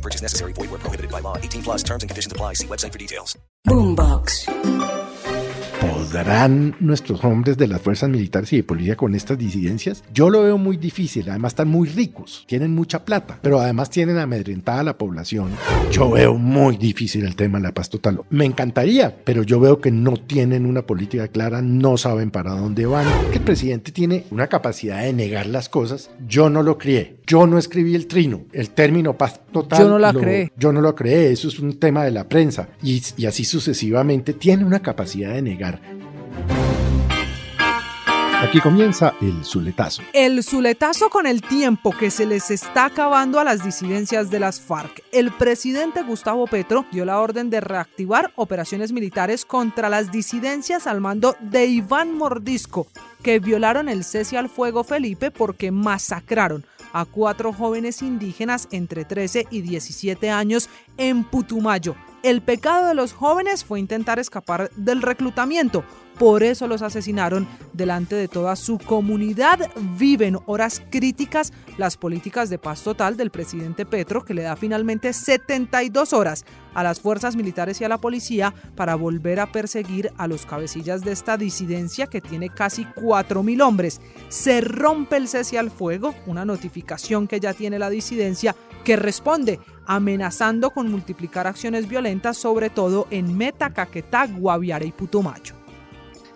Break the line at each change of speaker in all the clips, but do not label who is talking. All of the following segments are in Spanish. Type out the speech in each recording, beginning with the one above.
No purchase necessary. Void where prohibited by law. 18 plus terms and conditions apply. See website for details.
Boombox.
¿Podrán nuestros hombres de las fuerzas militares y de policía con estas disidencias? Yo lo veo muy difícil, además están muy ricos, tienen mucha plata, pero además tienen amedrentada a la población. Yo veo muy difícil el tema de la paz total. Me encantaría, pero yo veo que no tienen una política clara, no saben para dónde van. Que el presidente tiene una capacidad de negar las cosas. Yo no lo crié, yo no escribí el trino, el término paz total.
Yo no la
lo-
creé.
Yo no lo creé, eso es un tema de la prensa. Y, y así sucesivamente tiene una capacidad de negar. Aquí comienza el Zuletazo.
El zuletazo con el tiempo que se les está acabando a las disidencias de las FARC. El presidente Gustavo Petro dio la orden de reactivar operaciones militares contra las disidencias al mando de Iván Mordisco, que violaron el cese al fuego Felipe porque masacraron a cuatro jóvenes indígenas entre 13 y 17 años en Putumayo. El pecado de los jóvenes fue intentar escapar del reclutamiento. Por eso los asesinaron delante de toda su comunidad. Viven horas críticas las políticas de paz total del presidente Petro, que le da finalmente 72 horas a las fuerzas militares y a la policía para volver a perseguir a los cabecillas de esta disidencia que tiene casi 4.000 hombres. Se rompe el cese al fuego, una notificación que ya tiene la disidencia que responde amenazando con multiplicar acciones violentas, sobre todo en Meta, Caquetá, Guaviare y Putumayo.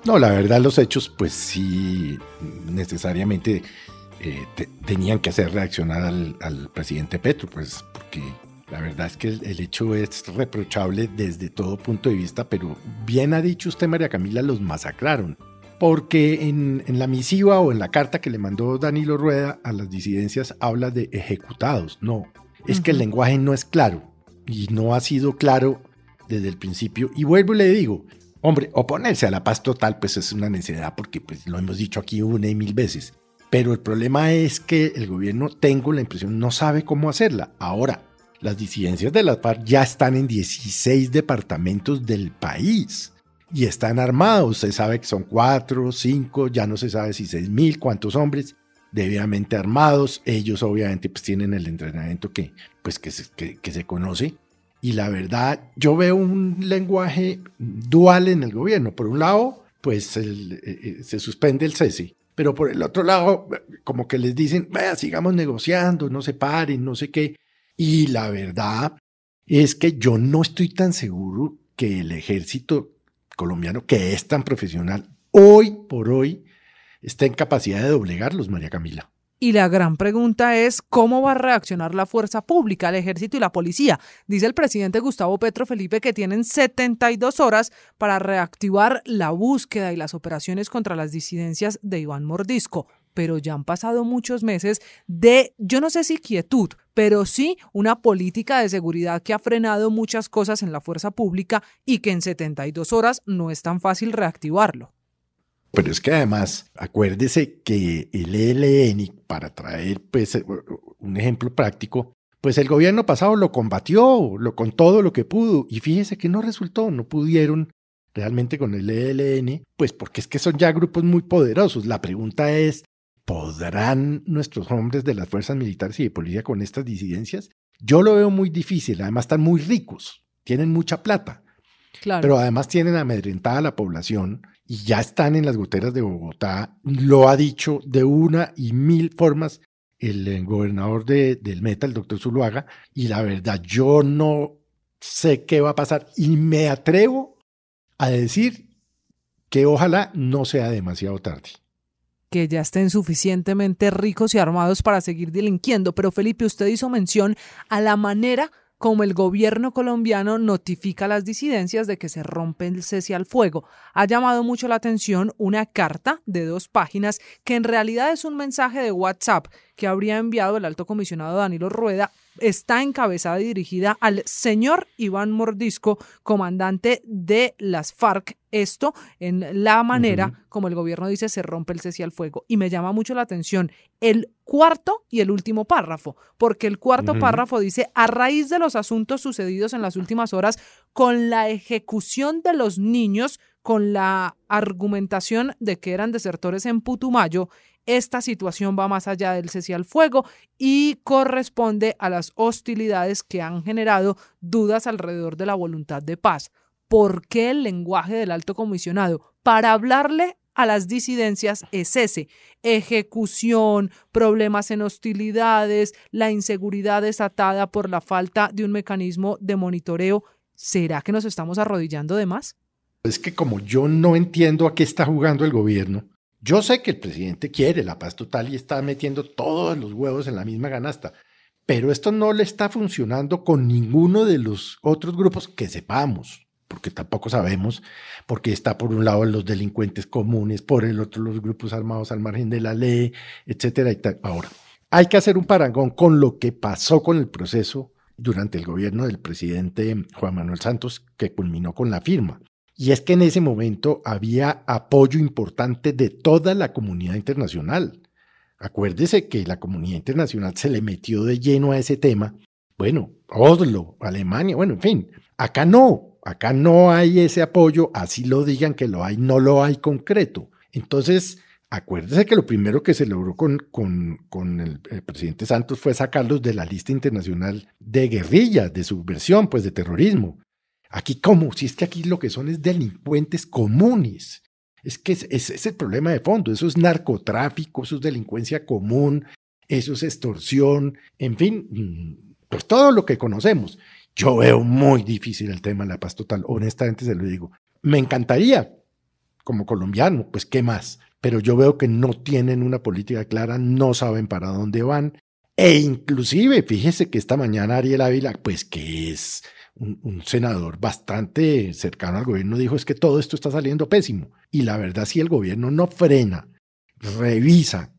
No, la verdad los hechos pues sí necesariamente eh, te- tenían que hacer reaccionar al, presidente Petro, pues porque la verdad es que el, hecho es reprochable desde todo punto de vista, pero bien ha dicho usted María Camila, los masacraron. Porque en la misiva o en la carta que le mandó Danilo Rueda a las disidencias habla de ejecutados. No, es que el lenguaje no es claro y no ha sido claro desde el principio. Y vuelvo y le digo, hombre, oponerse a la paz total pues es una necesidad porque pues lo hemos dicho aquí una y mil veces. Pero el problema es que el gobierno, tengo la impresión, no sabe cómo hacerla. Ahora, las disidencias de la FARC ya están en 16 departamentos del país y están armados. Se sabe que son cuatro, cinco, ya no se sabe si seis mil, cuántos hombres debidamente armados. Ellos obviamente pues tienen el entrenamiento que, pues, que, se, que- se conoce. Y la verdad, yo veo un lenguaje dual en el gobierno. Por un lado, pues eh, eh, se suspende el cese. Pero por el otro lado, como que les dicen, vaya, sigamos negociando, no se paren, no sé qué. Y la verdad es que yo no estoy tan seguro que el ejército colombiano, que es tan profesional, hoy por hoy está en capacidad de doblegarlos, María Camila.
Y la gran pregunta es cómo va a reaccionar la fuerza pública, el ejército y la policía. Dice el presidente Gustavo Petro Felipe que tienen 72 horas para reactivar la búsqueda y las operaciones contra las disidencias de Iván Mordisco. Pero ya han pasado muchos meses de, yo no sé si quietud, pero sí una política de seguridad que ha frenado muchas cosas en la fuerza pública y que en 72 horas no es tan fácil reactivarlo.
Pero es que además, acuérdese que el ELN, para traer pues, eh, un ejemplo práctico, pues el gobierno pasado lo combatió, lo con todo lo que pudo, y fíjese que no resultó, no pudieron realmente con el ELN, pues porque es que son ya grupos muy poderosos. La pregunta es, ¿podrán nuestros hombres de las fuerzas militares y de policía con estas disidencias? Yo lo veo muy difícil, además están muy ricos, tienen mucha plata.
Claro.
Pero además tienen amedrentada a la población y ya están en las goteras de Bogotá. Lo ha dicho de una y mil formas el eh, gobernador de- del Meta, el doctor Zuluaga, y la verdad yo no sé qué va a pasar y me atrevo a decir que ojalá no sea demasiado tarde.
que ya estén suficientemente ricos y armados para seguir delinquiendo. Pero Felipe, usted hizo mención a la manera como el gobierno colombiano notifica a las disidencias de que se rompe el cese al fuego. Ha llamado mucho la atención una carta de dos páginas que en realidad es un mensaje de WhatsApp que habría enviado el alto comisionado Danilo Rueda está encabezada y dirigida al señor Iván Mordisco, comandante de las FARC. Esto en la manera, como el gobierno dice, se rompe el cese al fuego. Y me llama mucho la atención el cuarto y el último párrafo, porque el cuarto párrafo dice, a raíz de los asuntos sucedidos en las últimas horas con la ejecución de los niños, con la argumentación de que eran desertores en Putumayo, esta situación va más allá del cese al fuego y corresponde a las hostilidades que han generado dudas alrededor de la voluntad de paz. ¿Por qué el lenguaje del alto comisionado? Para hablarle a las disidencias es ese, ejecución, problemas en hostilidades, la inseguridad desatada por la falta de un mecanismo de monitoreo. ¿Será que nos estamos arrodillando de más?
Es que como yo no entiendo a qué está jugando el gobierno, yo sé que el presidente quiere la paz total y está metiendo todos los huevos en la misma ganasta, pero esto no le está funcionando con ninguno de los otros grupos que sepamos, porque tampoco sabemos, porque está por un lado los delincuentes comunes, por el otro los grupos armados al margen de la ley, etcétera. Y Ahora, hay que hacer un parangón con lo que pasó con el proceso durante el gobierno del presidente Juan Manuel Santos, que culminó con la firma. Y es que en ese momento había apoyo importante de toda la comunidad internacional. Acuérdese que la comunidad internacional se le metió de lleno a ese tema. Bueno, Oslo, Alemania, bueno, en fin, acá no, acá no hay ese apoyo, así lo digan que lo hay, no lo hay concreto. Entonces, acuérdese que lo primero que se logró con, el, el, presidente Santos fue sacarlos de la lista internacional de guerrillas, de subversión, pues de terrorismo. Aquí, ¿cómo? Si es que aquí lo que son es delincuentes comunes. Es que ese es, el problema de fondo. Eso es narcotráfico, eso es delincuencia común, eso es extorsión, en fin, mm, pues todo lo que conocemos. Yo veo muy difícil el tema de la paz total, honestamente se lo digo. Me encantaría, como colombiano, pues qué más, pero yo veo que no tienen una política clara, no saben para dónde van, e inclusive, fíjese que esta mañana Ariel Ávila, pues que es un, senador bastante cercano al gobierno dijo es que todo esto está saliendo pésimo. Y la verdad, si el gobierno no frena, revisa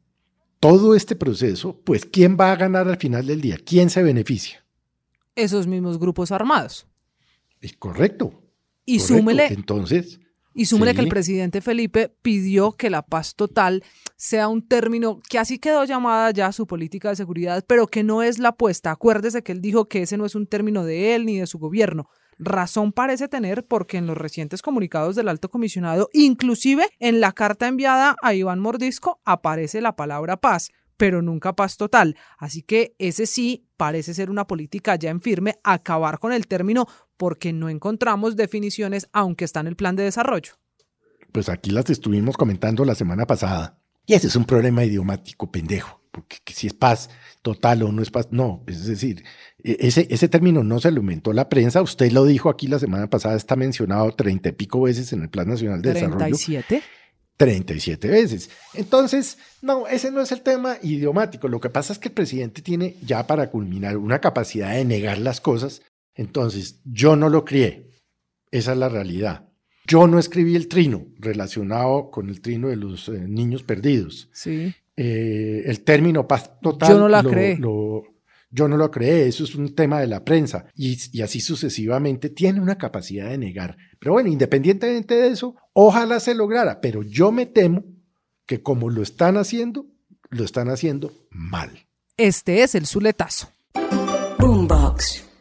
todo este proceso, pues ¿quién va a ganar al final del día? ¿Quién se beneficia?
Esos mismos grupos armados.
Es correcto.
Y súmele.
Entonces.
Y súmele que el presidente Felipe pidió que la paz total sea un término que así quedó llamada ya su política de seguridad, pero que no es la apuesta. Acuérdese que él dijo que ese no es un término de él ni de su gobierno. Razón parece tener porque en los recientes comunicados del alto comisionado, inclusive en la carta enviada a Iván Mordisco, aparece la palabra paz pero nunca paz total. Así que ese sí parece ser una política ya en firme, acabar con el término porque no encontramos definiciones, aunque está en el plan de desarrollo.
Pues aquí las estuvimos comentando la semana pasada. Y ese es un problema idiomático pendejo, porque si es paz total o no es paz, no, es decir, e, ese, ese término no se lo inventó la prensa, usted lo dijo aquí la semana pasada, está mencionado treinta y pico veces en el Plan Nacional de Desarrollo.
¿37?
37 veces. Entonces, no, ese no es el tema idiomático. Lo que pasa es que el presidente tiene ya para culminar una capacidad de negar las cosas. Entonces, yo no lo crié. Esa es la realidad. Yo no escribí el trino relacionado con el trino de los eh, niños perdidos.
Sí.
Eh, el término paz total.
Yo no la
lo, yo no lo creé, eso es un tema de la prensa. Y, y, así sucesivamente tiene una capacidad de negar. Pero bueno, independientemente de eso, ojalá se lograra. Pero yo me temo que como lo están haciendo, lo están haciendo mal.
Este es el Zuletazo.
Boombox.